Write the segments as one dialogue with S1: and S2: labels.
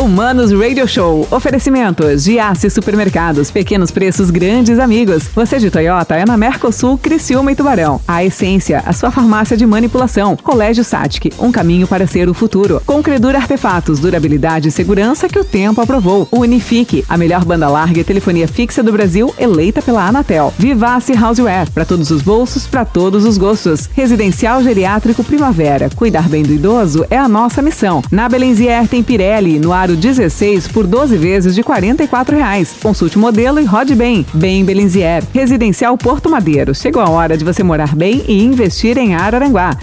S1: Humanos Radio Show. Oferecimentos de Giasse Supermercados. Pequenos preços, grandes amigos. Você de Toyota é na Mercosul, Criciúma e Tubarão. A Essência, a sua farmácia de manipulação. Colégio Satic, um caminho para ser o futuro. Concredura Artefatos, durabilidade e segurança que o tempo aprovou. Unifique, a melhor banda larga e telefonia fixa do Brasil, eleita pela Anatel. Vivace Houseware, para todos os bolsos, para todos os gostos. Residencial Geriátrico Primavera. Cuidar bem do idoso é a nossa missão. Na Belenzier tem Pirelli, no aro 16 por 12 vezes de 44 reais. Consulte o modelo e rode bem. Bem Belenzier. Residencial Porto Madeiro. Chegou a hora de você morar bem e investir em Araranguá.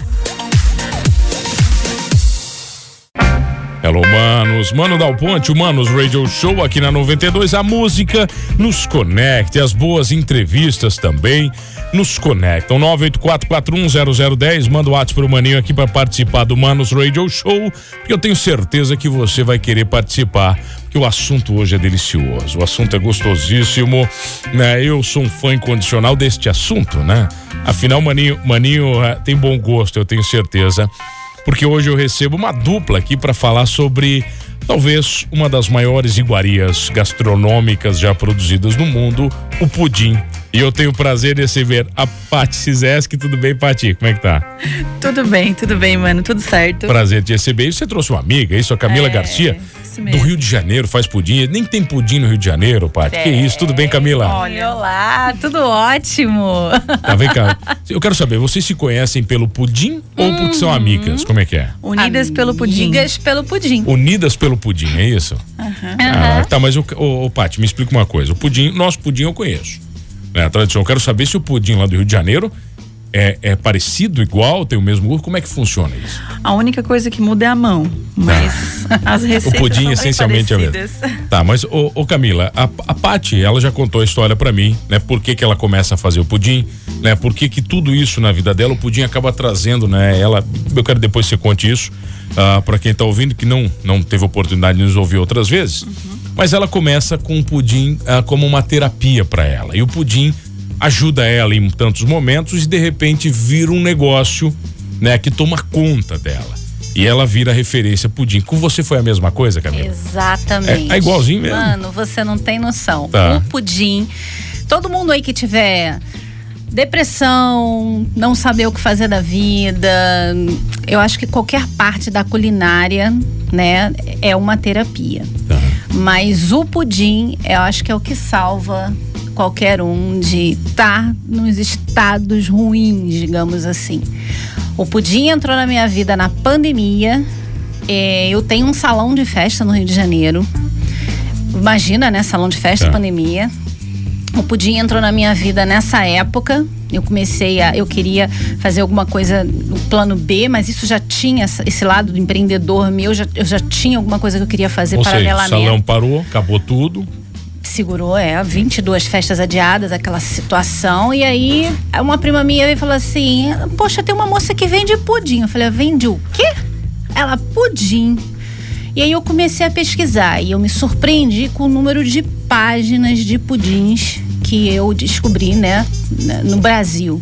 S2: Hello, manos. Mano Dal Ponte, o Manos Radio Show aqui na 92. A música nos conecta, as boas entrevistas também nos conectam. 984410010. Manda o WhatsApp pro Maninho aqui para participar do Manos Radio Show, porque eu tenho certeza que você vai querer participar, porque o assunto hoje é delicioso. O assunto é gostosíssimo, né? Eu sou um fã incondicional deste assunto, né? Afinal, Maninho, Maninho eh, tem bom gosto, eu tenho certeza porque hoje eu recebo uma dupla aqui para falar sobre talvez uma das maiores iguarias gastronômicas já produzidas no mundo, o pudim. E eu tenho o prazer de receber a Paty Cizeski. Tudo bem, Paty? Como é que tá?
S3: Tudo bem, tudo bem, mano. Tudo certo.
S2: Prazer te receber. E você trouxe uma amiga, isso, a Camila
S3: É,
S2: Garcia,
S3: isso mesmo.
S2: do Rio de Janeiro, faz pudim. Nem tem pudim no Rio de Janeiro, Paty. Que isso? Tudo bem, Camila?
S3: Olha, olá, tudo ótimo.
S2: Tá, vem cá. Eu quero saber, vocês se conhecem pelo pudim ou porque são amigas? Como é que é?
S3: Unidas pelo pudim.
S4: Amigas pelo pudim.
S2: Unidas pelo pudim, é isso? Ah, tá, mas o, o, o Paty, me explica uma coisa. O pudim, nosso pudim eu conheço. Né, a tradição. Eu quero saber se o pudim lá do Rio de Janeiro é, é parecido, igual, tem o mesmo gosto. Como é que funciona isso?
S3: A única coisa que muda é a mão, mas as
S2: O
S3: receitas
S2: pudim
S3: são bem
S2: essencialmente é o mesmo.
S3: parecidas.
S2: Tá, mas ô, ô Camila, a, a Paty, ela já contou a história pra mim, né? Por que, que ela começa a fazer o pudim, né? Por que, que tudo isso na vida dela, o pudim acaba trazendo, né? Ela, eu quero depois que você conte isso, ah, para quem tá ouvindo, que não, não teve oportunidade de nos ouvir outras vezes. Mas ela começa com o pudim ah, como uma terapia pra ela. E o pudim ajuda ela em tantos momentos e de repente vira um negócio, né? Que toma conta dela. E ela vira referência pudim. Com você foi a mesma coisa, Camila?
S4: Exatamente.
S2: É- é igualzinho mesmo?
S4: Mano, você não tem noção.
S2: Tá.
S4: O pudim. Todo mundo aí que tiver depressão, não saber o que fazer da vida, eu acho que qualquer parte da culinária, né, é uma terapia.
S2: Tá.
S4: Mas o pudim, eu acho que é o que salva qualquer um de estar nos estados ruins, digamos assim. O pudim entrou na minha vida na pandemia. É, eu tenho um salão de festa no Rio de Janeiro. Imagina, né? Salão de festa,
S2: Tá.
S4: pandemia. O pudim entrou na minha vida nessa época. Eu comecei a. Eu queria fazer alguma coisa no plano B, mas isso já tinha esse lado do empreendedor meu. Já, eu já tinha alguma coisa que eu queria fazer
S2: Ou seja, o
S4: paralelamente
S2: salão parou, acabou tudo.
S4: segurou, é, 22 festas adiadas, aquela situação. E aí, uma prima minha veio e falou assim: Poxa, tem uma moça que vende pudim. Eu falei: Vende o quê? Ela, pudim. E aí eu comecei a pesquisar e eu me surpreendi com o número de páginas de pudins que eu descobri, né, na- no Brasil.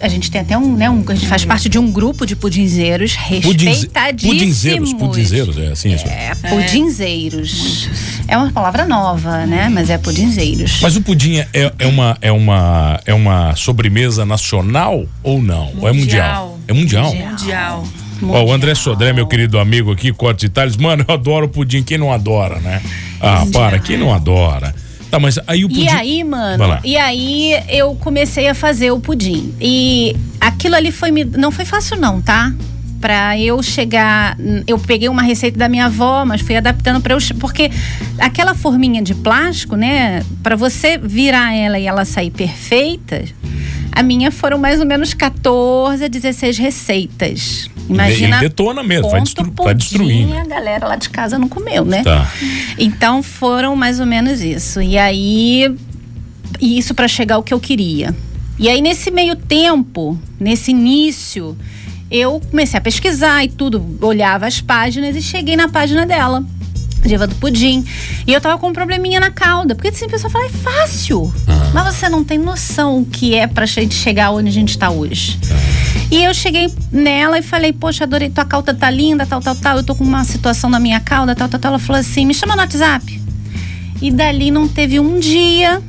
S4: A gente tem até um, né, um, a gente faz parte de um grupo de pudinzeiros
S2: Pudinze-
S4: respeitadíssimos.
S2: Pudinzeiros, pudinzeiros, é assim isso.
S4: É, pudinzeiros. É uma palavra nova, né? Mas é pudinzeiros.
S2: Mas o pudim é, é uma, é, uma, é uma sobremesa nacional ou não? Ou é mundial? É mundial.
S3: Mundial.
S2: Ó, o André Sodré, meu querido amigo aqui, Cortes Itálios. Mano, eu adoro pudim. Quem não adora, né? Ah, para, quem não adora? Tá, mas aí o pudim.
S4: E aí, mano, e aí eu comecei a fazer o pudim. E aquilo ali foi me, não foi fácil não, tá? Pra eu chegar, eu peguei uma receita da minha avó, mas fui adaptando para eu, porque aquela forminha de plástico, né, Pra você virar ela e ela sair perfeita, a minha foram mais ou menos 14 a 16 receitas. Imagina
S2: Ele detona mesmo, vai, destru, vai destruindo.
S4: a galera lá de casa não comeu, né?
S2: Tá.
S4: Então foram mais ou menos isso. E aí, e isso para chegar ao que eu queria. E aí nesse meio tempo, nesse início, eu comecei a pesquisar e tudo, olhava as páginas e cheguei na página dela. Diva do Pudim. E eu tava com um probleminha na cauda. Porque assim, a pessoa fala, é fácil. Mas você não tem noção o que é pra gente chegar onde a gente tá hoje. E eu cheguei nela e falei, poxa, adorei, tua cauda tá linda, tal, tal, tal. Eu tô com uma situação na minha cauda, tal, tal, tal. Ela falou assim, me chama no WhatsApp. E dali não teve um dia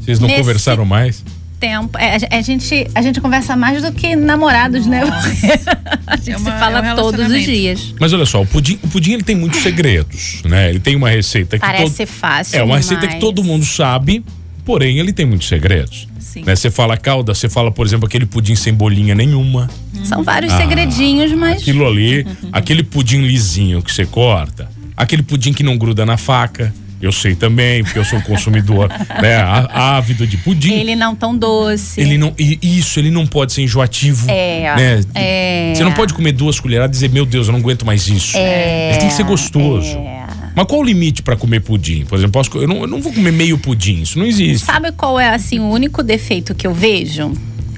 S2: Vocês não
S4: Nesse-
S2: conversaram mais?
S4: Tempo. É, a, a gente, a gente conversa mais do que namorados, né? a gente
S3: É uma-
S4: se fala
S3: é um
S4: todos os dias.
S2: Mas olha só, o pudim, o pudim ele tem muitos segredos, né? Ele tem uma receita que
S4: Parece
S2: todo-
S4: ser fácil.
S2: É uma receita que todo mundo sabe, porém ele tem muitos segredos.
S3: Sim.
S2: Né? Você fala calda, você fala, por exemplo, aquele pudim sem bolinha nenhuma.
S4: São vários
S2: Ah,
S4: segredinhos, mas.
S2: Aquilo ali, aquele pudim lisinho que você corta, aquele pudim que não gruda na faca. Eu sei também, porque eu sou um consumidor né, ávido de pudim.
S4: Ele não tão doce.
S2: Ele não, e isso, ele não pode ser enjoativo.
S4: É,
S2: né?
S4: é.
S2: Você não pode comer duas colheradas e dizer, meu Deus, eu não aguento mais isso.
S4: É,
S2: Ele tem que ser gostoso.
S4: é.
S2: Mas qual o limite pra comer pudim? Por exemplo, posso, eu, não, eu não vou comer meio pudim, isso não existe.
S4: Sabe qual é assim o único defeito que eu vejo?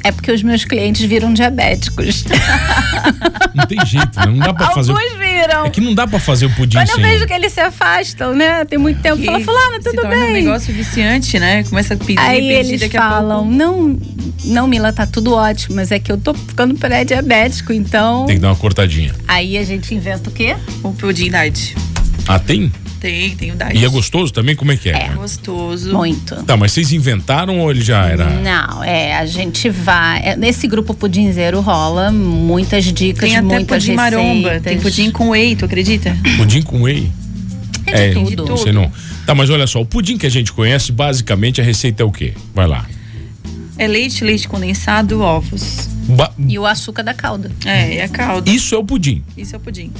S4: É porque os meus clientes viram diabéticos.
S2: Não tem jeito, né? Não dá pra fazer.
S4: Alguns viram.
S2: É que não dá pra fazer o pudim
S4: Quando eu
S2: sem.
S4: vejo que eles se afastam, né? Tem muito tempo. Fala, fulano,
S3: se
S4: tudo
S3: torna um
S4: bem.
S3: negócio viciante, né? Começa a pedir,
S4: Aí
S3: pedir,
S4: eles
S3: daqui a
S4: falam,
S3: pouco.
S4: não, não, Mila, tá tudo ótimo, mas é que eu tô ficando pré-diabético, então.
S2: Tem que dar uma cortadinha.
S4: Aí a gente inventa o quê?
S3: O pudim diet.
S2: Ah, tem?
S3: Tem, tem o diet.
S2: E é gostoso também? Como é que é?
S3: É gostoso.
S4: Muito.
S2: Tá, mas vocês inventaram ou ele já era?
S4: Não, é, a gente vai. é, nesse grupo Pudinzeiro rola muitas dicas,
S3: Tem até
S4: muitas
S3: pudim maromba.
S4: receitas.
S3: Tem pudim com whey, tu acredita?
S2: Pudim com whey?
S4: Tem de tudo.
S3: tudo.
S2: Você não. Tá, mas olha só, o pudim que a gente conhece, basicamente a receita é o quê? Vai lá.
S3: É leite, leite condensado, ovos.
S2: Ba-
S4: E o açúcar da calda.
S3: É, é a calda.
S2: Isso é o pudim.
S3: Isso é o pudim.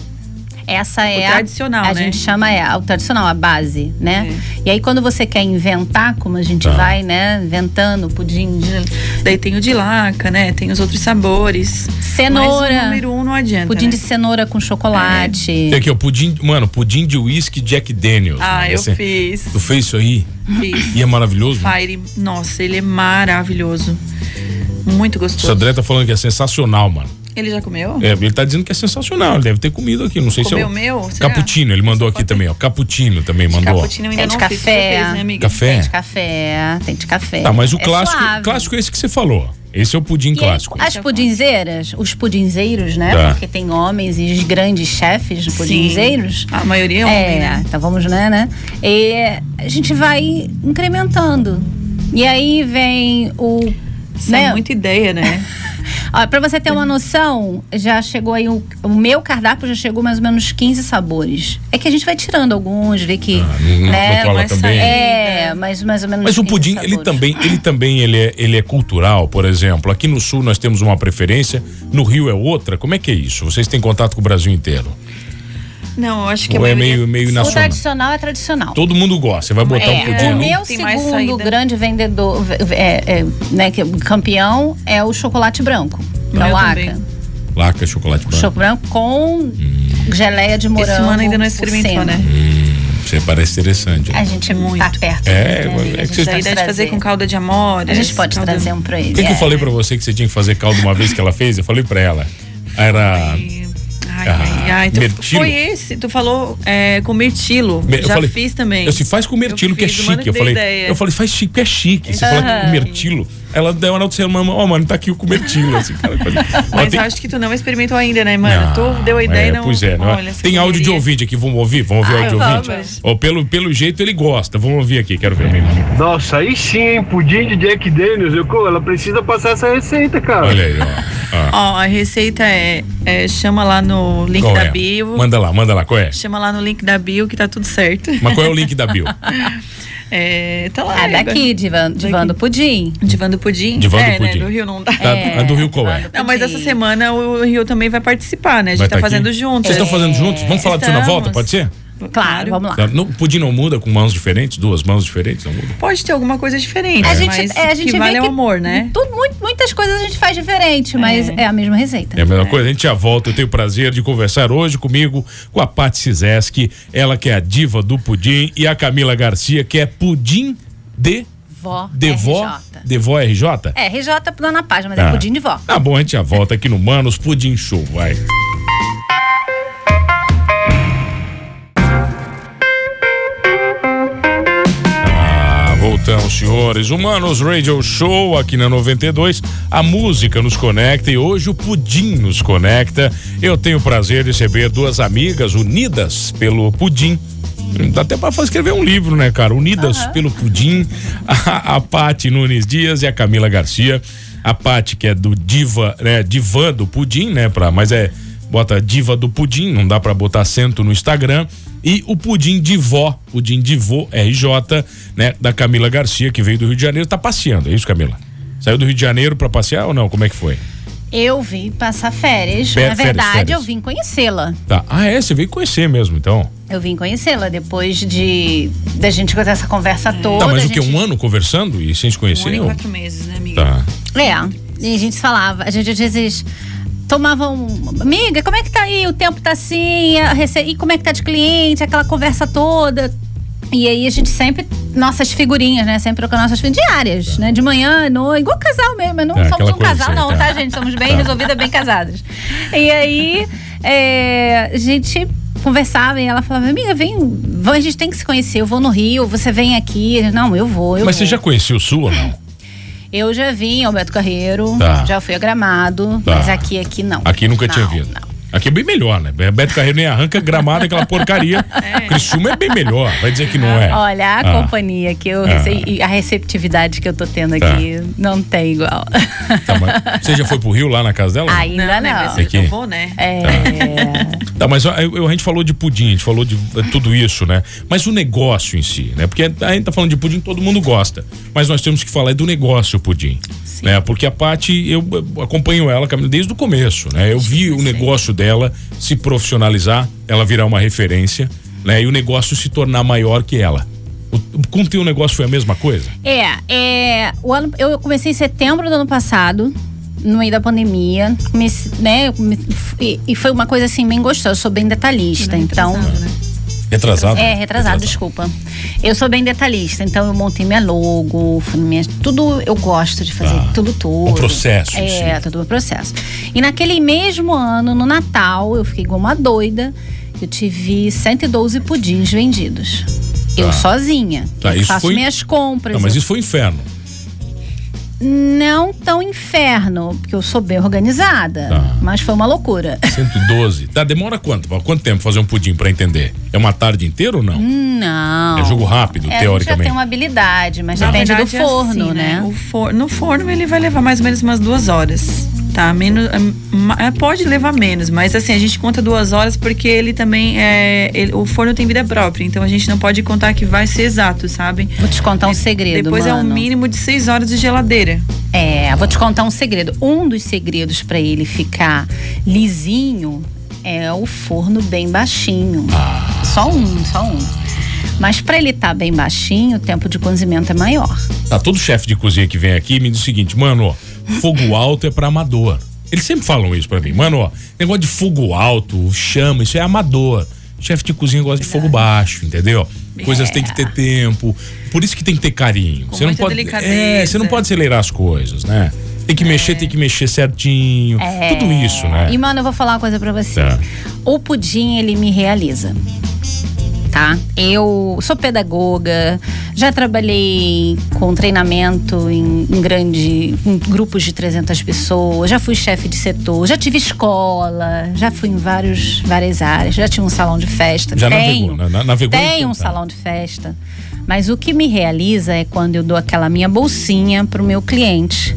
S4: Essa é a-
S3: tradicional,
S4: a,
S3: né?
S4: gente chama é o tradicional, a base, né?
S3: É.
S4: E aí quando você quer inventar, como a gente
S2: Tá.
S4: vai, né, inventando pudim de
S3: Daí tem o de laca, né? Tem os outros sabores. Mas o
S4: cenoura,
S3: número um não adianta.
S4: pudim
S3: né?
S4: de cenoura com chocolate.
S2: Tem aqui, ó, pudim, mano, pudim de whisky Jack Daniels.
S3: Ah,
S2: né?
S3: eu
S2: Esse-
S3: fiz.
S2: Tu fez isso aí?
S3: Fiz.
S2: E é maravilhoso?
S3: Fire. Nossa, ele é maravilhoso. Muito
S2: O
S3: gostoso.
S2: André tá falando que é sensacional, mano.
S3: Ele já comeu?
S2: É, ele tá dizendo que é sensacional. Ele deve ter comido aqui. Não sei
S3: Comeu
S2: se é
S3: o
S2: o.
S3: meu? Será?
S2: Cappuccino, ele mandou aqui também, ó. Cappuccino também mandou.
S3: Cappuccino eu ainda
S4: Tem de
S3: não
S4: café.
S3: né, amiga?
S2: Café?
S4: Tem de café, tem de café.
S2: Tá, mas o
S4: É
S2: clássico,
S4: suave.
S2: clássico é esse que você falou. Esse é o pudim
S4: E
S2: clássico.
S4: as pudinzeiras, os pudinzeiros, né?
S2: Tá.
S4: Porque tem homens e os grandes chefes de pudinzeiros.
S3: A maioria é homem, né?
S4: então vamos, né, né? E a gente vai incrementando. E aí vem o.
S3: Isso
S4: né?
S3: é muita ideia, né?
S4: Ó, pra você ter uma noção, já chegou aí o, o meu cardápio já chegou mais ou menos 15 sabores. É que a gente vai tirando alguns, vê que.
S2: Ah, não-
S4: né?
S2: não
S3: Mas
S2: também.
S4: É, mas mais ou menos.
S2: Mas o
S4: 15
S2: pudim, ele
S4: sabores.
S2: também, ele também ele é, ele é cultural, por exemplo. Aqui no sul nós temos uma preferência, no Rio é outra. Como é que é isso? Vocês têm contato com o Brasil inteiro?
S3: Não, eu acho que a
S2: Ou é meio, meio
S4: O tradicional é tradicional.
S2: Todo mundo gosta. Você vai botar um
S4: É,
S2: pudim
S4: o
S2: ali.
S4: meu
S3: Tem
S4: segundo grande vendedor, é, é, né, que, campeão é o chocolate branco.
S3: O
S4: Da Laca.
S3: também.
S2: Laca, chocolate branco.
S4: Chocolate branco com geleia de morango.
S3: Esse mano ainda não experimentou, né?
S2: Você parece interessante.
S4: A gente
S3: Muito.
S4: tá perto.
S2: É,
S4: né,
S2: é que vocês-
S4: pode
S3: de fazer
S4: trazer.
S3: com calda de amora.
S4: A gente pode
S3: calda-
S4: trazer um pra ele.
S2: O que, que eu
S4: é.
S2: falei pra você que você tinha que fazer caldo uma vez que ela fez? Eu falei pra ela. Era.
S3: Ai,
S2: Ah.
S3: Tu,
S2: mirtilo.
S3: foi esse. Tu falou é, com mirtilo.
S2: Eu
S3: Já
S2: falei-
S3: fiz também.
S2: Eu se faz com mirtilo,
S3: Eu
S2: que é chique.
S3: que
S2: Eu falei,
S3: ideia.
S2: eu falei, faz chique, que é chique. Você fala que com mirtilo. Ela deu uma nota você, mano, ó, mano, tá aqui o comertilo. Assim, cara,
S3: Mas
S2: tem-
S3: acho que tu não experimentou ainda, né, mano?
S2: Não,
S3: tu deu a ideia
S2: é,
S3: e não.
S2: Pois é, não é?
S3: Olha,
S2: Tem áudio de ouvinte aqui, vamos ouvir? Vamos ouvir
S4: Ah,
S2: áudio de ouvinte? pelo, pelo jeito ele gosta, vamos ouvir aqui, quero ver.
S5: Nossa, aí sim, hein? Pudim de Jack Daniels. Eu, ela precisa passar essa receita, cara.
S2: Olha aí, ó. ó.
S3: Ó, a receita é, é, Chama lá no link
S2: Qual
S3: da
S2: é?
S3: bio.
S2: Manda lá, manda lá, qual é?
S3: Chama lá no link da bio que tá tudo certo.
S2: Mas qual é o link da bio?
S3: É, tá lá.
S4: É daqui, Divan, Divan do Pudim.
S3: Divan do Pudim.
S2: Divan do
S3: é,
S2: Pudim.
S3: né? Do Rio não dá.
S2: Tá, a do Rio qual é?
S4: Do
S3: Não, mas essa semana o Rio também vai participar, né? A gente
S2: Vai
S3: tá,
S2: tá
S3: fazendo juntos.
S2: Vocês estão fazendo juntos? Vamos falar disso na
S3: Estamos.
S2: volta, pode ser?
S4: Claro, vamos lá.
S2: No, pudim não muda com mãos diferentes? Duas mãos diferentes? Não muda?
S3: Pode ter alguma coisa diferente,
S4: A gente,
S3: mas
S4: é, a gente
S3: que
S4: vê
S3: vale
S4: que
S3: é o amor, né?
S4: Tudo, muitas coisas a gente faz diferente, mas é, a mesma receita.
S2: É a mesma coisa, a gente já volta. Eu tenho o prazer de conversar hoje comigo com a Paty Sizeski, ela que é a diva do pudim, e a Camila Garcia, que é pudim de.
S4: Vó.
S2: De vó?
S4: RJ.
S2: De vó RJ?
S4: É, RJ lá na página, mas
S2: Tá.
S4: é pudim de vó.
S2: Tá bom, a gente já volta aqui no Manos Pudim Show, vai. Então, senhores, Humanos Radio Show aqui na 92. A música nos conecta e hoje o Pudim nos conecta. Eu tenho o prazer de receber duas amigas unidas pelo Pudim. Dá até pra escrever um livro, né, cara? Unidas uhum. pelo Pudim. A, a Pati Nunes Dias e a Camila Garcia. A Pati, que é do Diva, né? Divã do Pudim, né? Pra, mas é. Bota Diva do Pudim, não dá pra botar acento no Instagram e o pudim de vó, pudim de vô RJ, né, da Camila Garcia, que veio do Rio de Janeiro, tá passeando, é isso, Camila? Saiu do Rio de Janeiro para passear ou não? Como é que foi?
S4: Eu vim passar férias. Na verdade, férias, férias. eu vim conhecê-la.
S2: Tá. Ah, é? Você veio conhecer mesmo, então?
S4: Eu vim conhecê-la depois de da gente ter essa conversa é. toda.
S2: Tá, mas
S4: o
S2: que? Um ano conversando e sem se conhecer? Um
S3: ano e quatro meses, né, amiga? Tá.
S4: É. E a gente falava, a gente às vezes tomavam. Amiga, como é que tá aí? O tempo tá assim, rece... e como é que tá de cliente? Aquela conversa toda. E aí a gente sempre, nossas figurinhas, né? Sempre trocando nossas figurinhas diárias, né? De manhã, noite, igual casal mesmo. Não é, somos um casal, assim, não, tá, tá gente? Somos bem tá. resolvidas, bem casadas. E aí é, a gente conversava e ela falava, amiga, vem, a gente tem que se conhecer, eu vou no Rio, você vem aqui. Não, eu vou, eu
S2: Mas
S4: vou.
S2: você já conhecia o Sul ou não?
S4: Eu já vim ao Beto Carreiro, tá. já fui a Gramado, tá. mas aqui, aqui não.
S2: Aqui nunca não, tinha vindo. Não. Aqui é bem melhor, né? Beto Carreiro nem arranca gramado, aquela porcaria. É. Criciúma é bem melhor, vai dizer que não é.
S4: Olha, a ah. companhia que eu ah. a receptividade que eu tô tendo tá. aqui não tem igual.
S2: Tá, você já foi pro Rio lá na casa dela?
S4: Ainda não. Né? não.
S3: Né? Eu vou, né? É.
S2: Tá, tá mas a, a, gente falou de pudim, a gente falou de tudo isso, né? Mas o negócio em si, né? Porque a gente tá falando de pudim, todo mundo gosta. Mas nós temos que falar do negócio pudim. Sim. Né? Porque a Paty, eu acompanho ela desde o começo, né? Eu vi o negócio dela se profissionalizar, ela virar uma referência, né? E o negócio se tornar maior que ela. O, com o teu negócio foi a mesma coisa?
S4: É, é o ano, eu comecei em setembro do ano passado, no meio da pandemia, comecei, né? E, e, foi uma coisa assim bem gostosa. Eu sou bem detalhista, então. Né?
S2: Retrasado?
S4: É, retrasado, retrasado, desculpa. Eu sou bem detalhista, então eu montei minha logo, minha, tudo eu gosto de fazer, ah, tudo tudo.
S2: O processo.
S4: É, sim. tudo o processo. E naquele mesmo ano, no Natal, eu fiquei igual uma doida. Eu tive 112 pudins vendidos. Tá. Eu sozinha. Tá, eu faço foi... minhas compras.
S2: Não, mas isso foi inferno
S4: não tão inferno, porque eu sou bem organizada. Tá. Mas foi uma loucura.
S2: 112. Tá, demora quanto? Quanto tempo fazer um pudim para entender? É uma tarde inteira ou não?
S4: Não.
S2: É jogo rápido, é, teoricamente. Já
S4: tem uma habilidade, mas depende do forno, é assim, né? né?
S3: O for, no forno ele vai levar mais ou menos umas duas horas. Tá, menos. É, pode levar menos, mas assim, a gente conta duas horas porque ele também é. Ele, o forno tem vida própria, então a gente não pode contar que vai ser exato, sabe?
S4: Vou te contar um segredo.
S3: Depois
S4: mano.
S3: é um mínimo de seis horas de geladeira.
S4: É, vou te contar um segredo. Um dos segredos para ele ficar lisinho é o forno bem baixinho. Ah. Só um, só um. Mas para ele estar tá bem baixinho, o tempo de cozimento é maior.
S2: Tá, todo chefe de cozinha que vem aqui me diz o seguinte, mano, ó, fogo alto é para amador. Eles sempre falam isso para mim. Mano, ó, negócio de fogo alto, chama, isso é amador. Chefe de cozinha gosta de fogo baixo, entendeu? Coisas é. têm que ter tempo. Por isso que tem que ter carinho.
S3: Com
S2: você não pode, é, você não pode acelerar as coisas, né? Tem que é. mexer, tem que mexer certinho. É. Tudo isso, né?
S4: E, mano, eu vou falar uma coisa pra você. Tá. O pudim, ele me realiza tá? Eu sou pedagoga, já trabalhei com treinamento em, em grande, em grupos de 300 pessoas, já fui chefe de setor, já tive escola, já fui em vários, várias áreas, já tinha um salão de festa.
S2: Já tenho, navegou, navegou
S4: tenho um salão de festa. Mas o que me realiza é quando eu dou aquela minha bolsinha pro meu cliente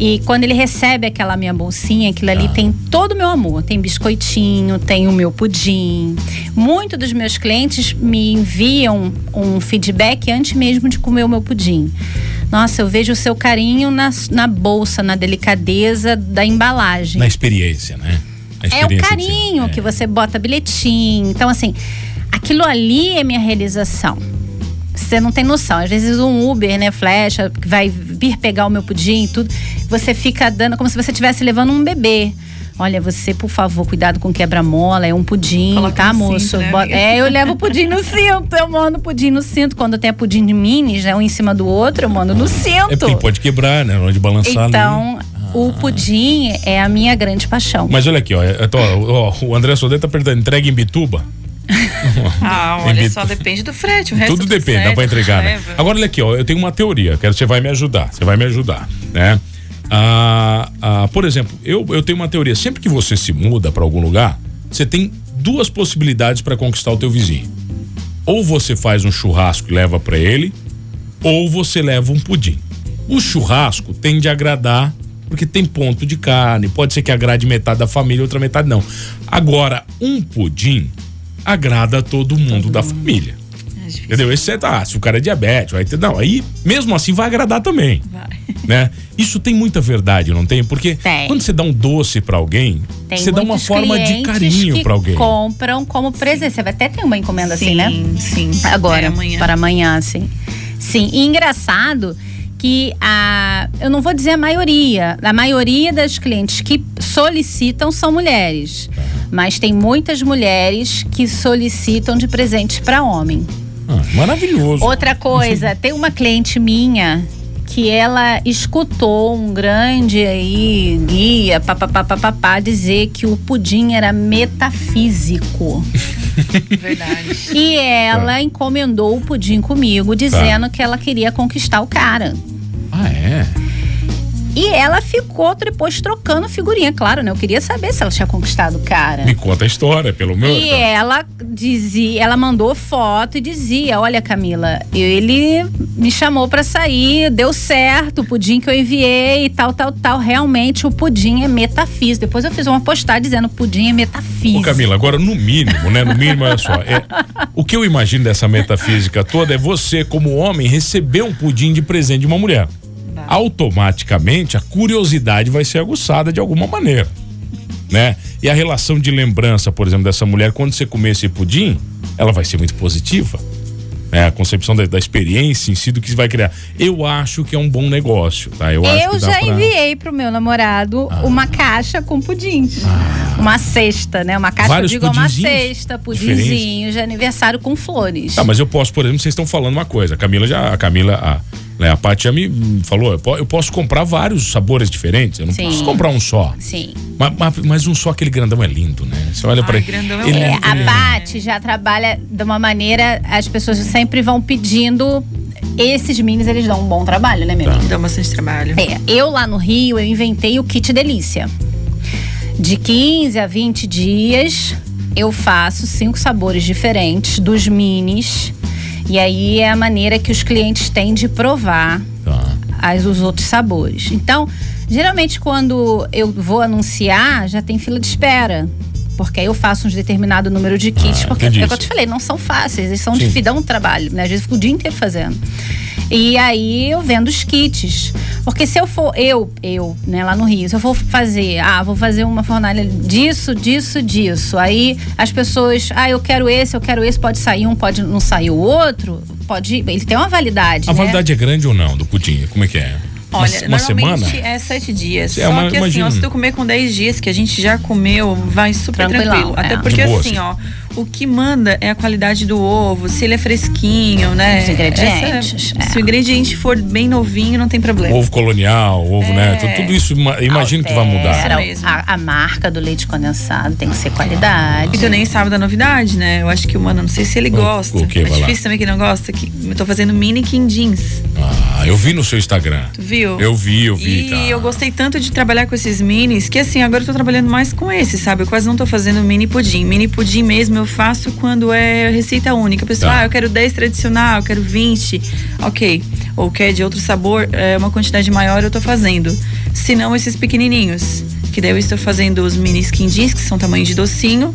S4: e quando ele recebe aquela minha bolsinha, aquilo ali ah. tem todo o meu amor. Tem biscoitinho, tem o meu pudim. Muitos dos meus clientes me enviam um feedback antes mesmo de comer o meu pudim. Nossa, eu vejo o seu carinho na, na bolsa, na delicadeza da embalagem.
S2: Na experiência, né?
S4: Experiência é o carinho que, que você bota bilhetinho. Então, assim, aquilo ali é minha realização. Você não tem noção. Às vezes um Uber, né, flecha, que vai vir pegar o meu pudim e tudo, você fica dando como se você estivesse levando um bebê. Olha, você, por favor, cuidado com quebra-mola, é um pudim, Coloca tá, moço? Cinto, né, é, eu levo pudim no cinto, eu mando pudim no cinto. Quando tem pudim de minis, né, um em cima do outro, eu mando no cinto. É
S2: porque pode quebrar, né? Onde balançar
S4: Então, ali. o pudim é a minha grande paixão.
S2: Mas olha aqui, ó, ó, ó o André Sodê tá perguntando, entrega em Bituba?
S3: Ah, olha só, depende do frete. O resto
S2: Tudo depende, dá pra entregar, né? Agora olha aqui, ó, eu tenho uma teoria, quero que você vai me ajudar, você vai me ajudar, né? Ah, ah, por exemplo, eu, eu tenho uma teoria, sempre que você se muda pra algum lugar, você tem duas possibilidades pra conquistar o teu vizinho. Ou você faz um churrasco e leva pra ele, ou você leva um pudim. O churrasco tende a agradar porque tem ponto de carne, pode ser que agrade metade da família, outra metade não. Agora, um pudim agrada todo mundo da família.
S3: É.
S2: Entendeu? Exceto, ah, se o cara é diabético, vai ter. Não, aí mesmo assim vai agradar também.
S3: Vai.
S2: Né? Isso tem muita verdade, não tem? Porque
S4: Tem.
S2: quando você dá um doce pra alguém,
S4: Tem
S2: você dá uma forma de carinho pra alguém.
S4: compram como presente. Você vai até ter uma encomenda assim, né?
S3: Sim, sim.
S4: Agora,
S3: Para amanhã.
S4: para amanhã, sim. Sim, e engraçado que a, eu não vou dizer a maioria, a maioria das clientes que solicitam são mulheres, mas tem muitas mulheres que solicitam de presentes para homem.
S2: Ah, maravilhoso.
S4: Outra coisa, tem uma cliente minha que ela escutou um grande aí guia, papapá, dizer que o pudim era metafísico.
S3: Verdade.
S4: E ela encomendou o pudim comigo, dizendo que ela queria conquistar o cara.
S2: Ah, é?
S4: E ela ficou depois trocando figurinha, claro, né? Eu queria saber se ela tinha conquistado o cara.
S2: Me conta a história, pelo menos.
S4: E ela dizia, ela mandou foto e dizia: Olha, Camila, ele me chamou pra sair, deu certo, o pudim que eu enviei e tal, tal, tal. Realmente o pudim é metafísico. Depois eu fiz uma postagem dizendo pudim é metafísico.
S2: Ô Camila, agora no mínimo, né? No mínimo, olha só. É, o que eu imagino dessa metafísica toda é você, como homem, receber um pudim de presente de uma mulher. Automaticamente, a curiosidade vai ser aguçada de alguma maneira. Né? E a relação de lembrança, por exemplo, dessa mulher, quando você comer esse pudim, ela vai ser muito positiva. É, a concepção da, da experiência em si do que vai criar. Eu acho que é um bom negócio, tá? Eu,
S4: Eu já
S2: pra-
S4: enviei pro meu namorado uma caixa com pudim. Uma cesta, né? Uma caixa,
S2: Ah. Vários
S4: eu digo uma
S2: pudinzinhos
S4: cesta, pudinzinho de aniversário com flores.
S2: Tá, mas eu posso, por exemplo, vocês estão falando uma coisa. A Camila já. A Camila, a, né, a Paty já me falou, eu po- eu posso comprar vários sabores diferentes. Eu não
S4: Sim.
S2: preciso comprar um só.
S4: Sim.
S2: Mas, mas- mas um só, aquele grandão é lindo, né? Você olha pra
S3: Ai,
S2: ele.
S3: grandão é
S2: ele,
S3: lindo.
S4: É, a Paty já trabalha de uma maneira, as pessoas sempre vão pedindo. Esses minis, eles dão um bom trabalho, né, meu?
S2: Tá.
S3: Dá bastante trabalho.
S4: É, eu lá no Rio, eu inventei o kit delícia. De 15 a 20 dias, eu faço cinco sabores diferentes dos minis. E aí é a maneira que os clientes têm de provar
S2: Tá.
S4: as, os outros sabores. Então, geralmente quando eu vou anunciar, já tem fila de espera. Porque aí eu faço um determinado número de kits.
S2: Ah,
S4: porque é o que eu te falei, não são fáceis, eles são
S2: Sim.
S4: de dão um trabalho, né? Às vezes eu fico o dia inteiro fazendo. E aí eu vendo os kits. Porque se eu for, eu, eu, né, lá no Rio, se eu for fazer, ah, vou fazer uma fornalha disso, disso, disso. Aí as pessoas, ah, eu quero esse, eu quero esse, pode sair um, pode não sair o outro. Pode, ele tem uma validade,
S2: A
S4: né?
S2: validade é grande ou não do pudim? Como é que é? Uma-
S3: Olha,
S2: uma,
S3: normalmente
S2: semana?
S3: é sete dias.
S2: É,
S3: Só
S2: uma-
S3: que assim, ó, se tu comer com 10 dias, que a gente já comeu, vai super
S4: Tranquilão,
S3: tranquilo. Até
S4: é.
S3: porque assim,
S2: assim.
S3: ó, o que manda é a qualidade do ovo, se ele é fresquinho, né?
S4: Os ingredientes,
S3: Essa-
S4: é.
S3: Se o ingrediente for bem novinho, não tem problema.
S2: Ovo colonial, ovo, né? Tudo, tudo isso, ima- imagino que vai mudar.
S4: Altera
S3: mesmo.
S4: A, a marca do leite condensado tem que ser qualidade.
S3: E tu nem sabe da novidade, né? Eu acho que o mano, não sei se ele
S2: O-
S3: gosta.
S2: o quê?
S3: É
S2: Vai lá.
S3: difícil também que não gosta. Que eu tô fazendo mini quindins.
S2: Ah, eu vi no seu Instagram.
S3: Tu viu?
S2: Eu vi, eu vi.
S3: E
S2: tá.
S3: eu gostei tanto de trabalhar com esses minis que assim, agora eu tô trabalhando mais com esses, sabe? Eu quase não tô fazendo mini pudim. Mini pudim mesmo eu faço quando é receita única. Pessoal,
S2: Tá.
S3: ah, eu quero 10 tradicional, eu quero 20. Ok. Ou quer de outro sabor, é uma quantidade maior eu tô fazendo. Se não, esses pequenininhos. Que daí eu estou fazendo os mini quindins, que são tamanho de docinho.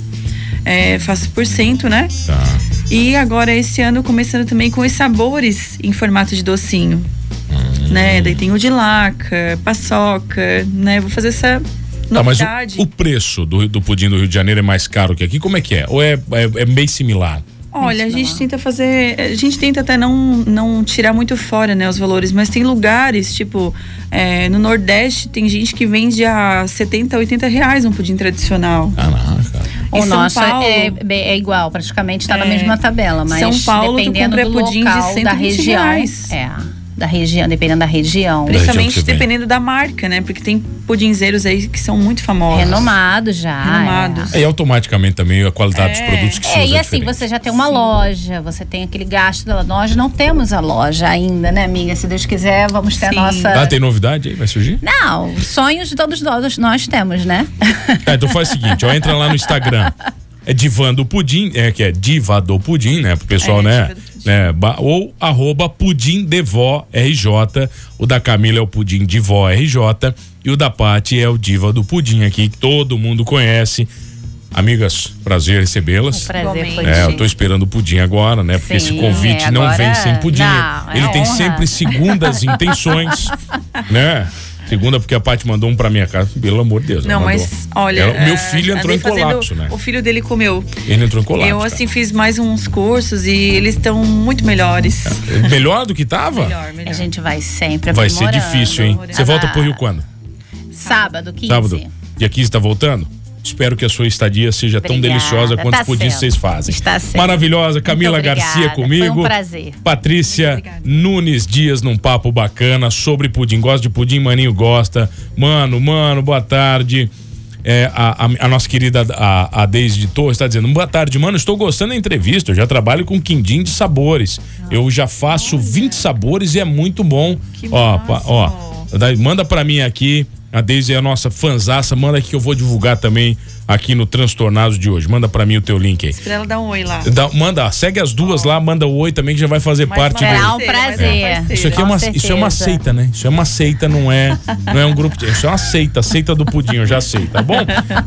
S3: É, faço por cento, né?
S2: Tá.
S3: E agora, esse ano, começando também com os sabores em formato de docinho.
S2: Hum.
S3: Né? Daí tem o de laca, paçoca, né? Vou fazer essa
S2: Tá, mas o, o preço do, do pudim do Rio de Janeiro é mais caro que aqui? Como é que é? Ou é, é, é bem similar?
S3: Olha, a gente tenta fazer. A gente tenta até não, não tirar muito fora, né, os valores, mas tem lugares, tipo, é, no Nordeste tem gente que vende a 70, 80 reais um pudim tradicional.
S2: Caraca.
S4: O nosso
S3: Paulo-
S4: é, é igual, praticamente está na
S3: É.
S4: mesma tabela, mas
S3: São Paulo, tu
S4: dependendo
S3: compra
S4: do
S3: pudim de
S4: local, da
S3: 120
S4: região.
S3: reais.
S4: É. da região, dependendo da região.
S2: região
S3: Principalmente
S2: você vem.
S3: dependendo da marca, né? Porque tem pudinzeiros aí que são muito famosos.
S4: Renomados já.
S3: Renomados.
S2: E automaticamente também a qualidade dos
S3: É.
S2: produtos que se
S4: É,
S2: usa
S4: e assim,
S2: diferente.
S4: você já tem uma loja, você tem aquele gasto dela. Nós não temos a loja ainda, né, amiga? Se Deus quiser, vamos ter
S3: Sim.
S4: a nossa.
S2: Ah, tem novidade aí? Vai surgir?
S4: Não, sonhos todos nós, nós temos, né?
S2: Ah, então faz o seguinte, ó, entra lá no Instagram. É Divan do Pudim, é que é Diva do Pudim, né? Pro pessoal,
S3: É,
S2: né? Ba- ou arroba Pudim de Vó RJ. O da Camila é o Pudim de Vó RJ. E o da Pati é o Diva do Pudim aqui, que todo mundo conhece. Amigas, prazer recebê-las.
S4: Prazer
S3: Igualmente.
S4: foi.
S2: É, eu tô esperando o pudim agora, né? Porque esse
S4: Sim,
S2: convite
S4: é,
S2: não
S4: agora-
S2: vem sem pudim.
S4: não, é
S2: Ele tem
S4: honra.
S2: sempre segundas intenções, né? Segunda, porque a Paty mandou um pra minha casa. Pelo amor de Deus.
S3: Não, mas olha.
S2: Ela- meu
S3: é,
S2: filho entrou em
S3: fazendo-
S2: colapso, né?
S3: O filho dele comeu.
S2: Ele entrou em colapso.
S3: eu,
S2: cara.
S3: assim, fiz mais uns cursos e eles estão muito melhores.
S2: Melhor do que tava?
S3: Melhor, melhor.
S4: A gente vai sempre
S2: Vai ser difícil, hein? Você volta pro Rio quando?
S4: Sábado, 15.
S2: Sábado. Dia 15 tá voltando? Espero que a sua estadia seja tão
S4: Obrigada.
S2: deliciosa quanto
S4: Tá
S2: os pudins vocês fazem.
S4: Está sendo.
S2: Maravilhosa, Camila. Garcia comigo.
S4: Foi um prazer.
S2: Patrícia. Nunes Dias num papo bacana sobre pudim. Gosta de pudim, maninho gosta. Mano, mano, boa tarde. É, a, a- a nossa querida a, a Deise Torres está dizendo: boa tarde, mano. Estou gostando da entrevista. Eu já trabalho com quindim de sabores. Eu já faço 20 sabores e é muito bom.
S3: Que
S2: ó, ó, manda pra mim aqui. A Deise é a nossa fanzaça. Manda aqui que eu vou divulgar também aqui no Transtornados de hoje. Manda pra mim o teu link aí.
S3: Pra ela dar um oi lá.
S2: Dá- manda, segue as duas lá, manda o oi também que já vai fazer
S3: Mais
S2: parte
S3: uma
S2: do.
S4: Será um prazer.
S3: parceira.
S2: Isso aqui é uma, isso é uma seita, né? Isso é uma seita, não é, não é um grupo. De, isso é uma seita, seita do pudim, eu já sei, tá bom?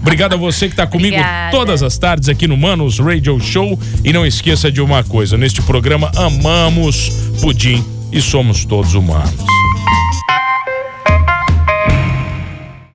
S2: Obrigado a você que tá comigo
S4: Obrigada.
S2: todas as tardes aqui no Manos Radio Show. E não esqueça de uma coisa: neste programa amamos pudim e somos todos humanos.